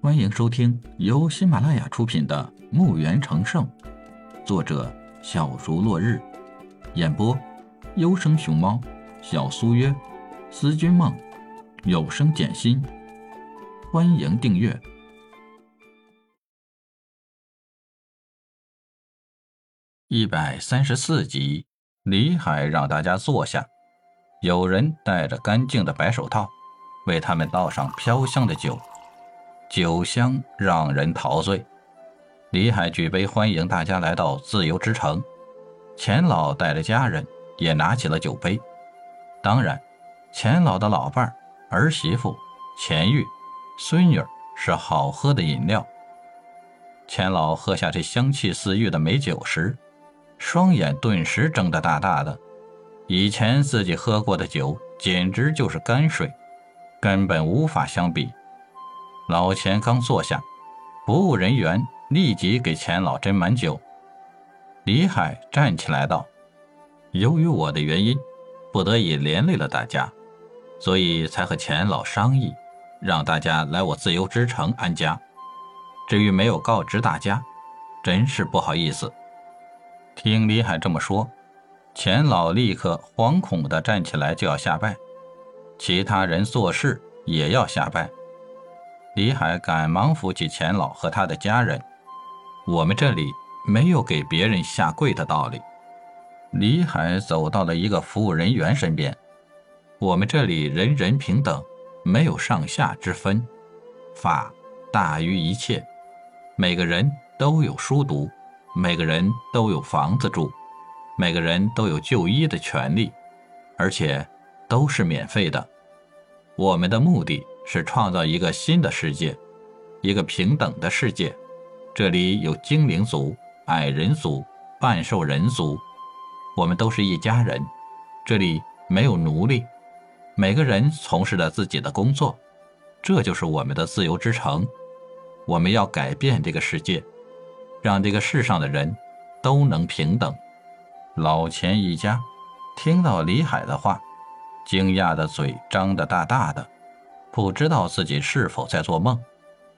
欢迎收听由喜马拉雅出品的《墓园成圣》，作者小竹落日，演播优生熊猫、小苏约、思君梦、有声简心。欢迎订阅一百三十四集。李海让大家坐下，有人戴着干净的白手套，为他们倒上飘香的酒。酒香让人陶醉。李海举杯欢迎大家来到自由之城。钱老带着家人也拿起了酒杯。当然，钱老的老伴儿、儿媳妇、钱玉、孙女是好喝的饮料。钱老喝下这香气四溢的美酒时，双眼顿时睁得大大的。以前自己喝过的酒简直就是泔水，根本无法相比。老钱刚坐下，服务人员立即给钱老斟满酒。李海站起来道：“由于我的原因，不得已连累了大家，所以才和钱老商议，让大家来我自由之城安家。至于没有告知大家，真是不好意思。”听李海这么说，钱老立刻惶恐地站起来就要下拜，其他人做事也要下拜。李海赶忙扶起钱老和他的家人。我们这里没有给别人下跪的道理。李海走到了一个服务人员身边。我们这里人人平等，没有上下之分，法大于一切。每个人都有书读，每个人都有房子住，每个人都有就医的权利，而且都是免费的。我们的目的。是创造一个新的世界，一个平等的世界。这里有精灵族、矮人族、半兽人族，我们都是一家人。这里没有奴隶，每个人从事着自己的工作，这就是我们的自由之城。我们要改变这个世界，让这个世上的人都能平等。老钱一家听到李海的话，惊讶的嘴张得大大的。不知道自己是否在做梦，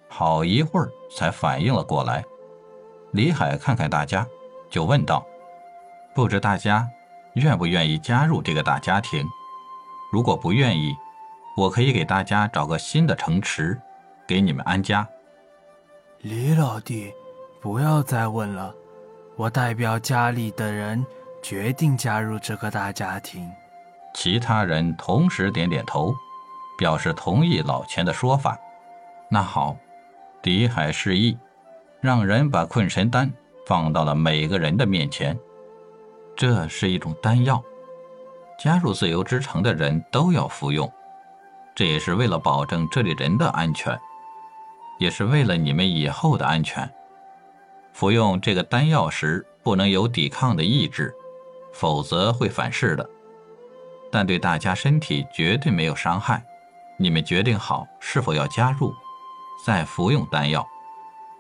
好一会儿才反应了过来。李海看看大家，就问道：“不知大家愿不愿意加入这个大家庭？如果不愿意，我可以给大家找个新的城池，给你们安家。”李老弟，不要再问了，我代表家里的人决定加入这个大家庭。其他人同时点点头。表示同意老钱的说法。那好，狄海示意，让人把困神丹放到了每个人的面前。这是一种丹药，加入自由之城的人都要服用。这也是为了保证这里人的安全，也是为了你们以后的安全。服用这个丹药时，不能有抵抗的意志，否则会反噬的。但对大家身体绝对没有伤害。你们决定好是否要加入，再服用丹药。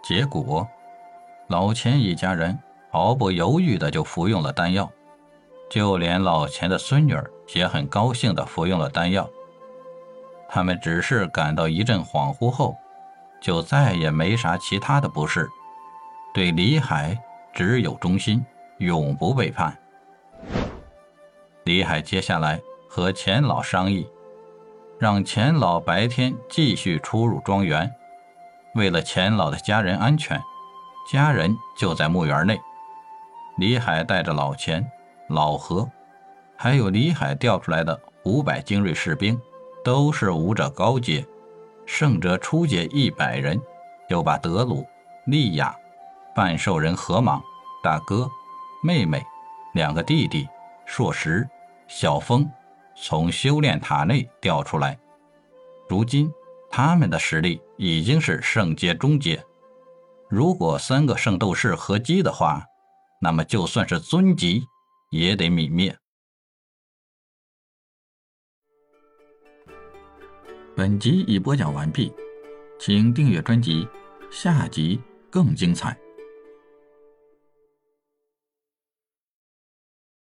结果，老钱一家人毫不犹豫的就服用了丹药，就连老钱的孙女儿也很高兴的服用了丹药。他们只是感到一阵恍惚后，就再也没啥其他的不适，对李海只有忠心，永不背叛。李海接下来和钱老商议。让钱老白天继续出入庄园，为了钱老的家人安全，家人就在墓园内。李海带着老钱、老何，还有李海调出来的五百精锐士兵，都是武者高阶，胜者初阶一百人。又把德鲁、利亚、半兽人河蟒、大哥、妹妹、两个弟弟、硕石、小峰。从修炼塔内调出来，如今他们的实力已经是圣阶中阶。如果三个圣斗士合击的话，那么就算是尊级也得泯灭。本集已播讲完毕，请订阅专辑，下集更精彩。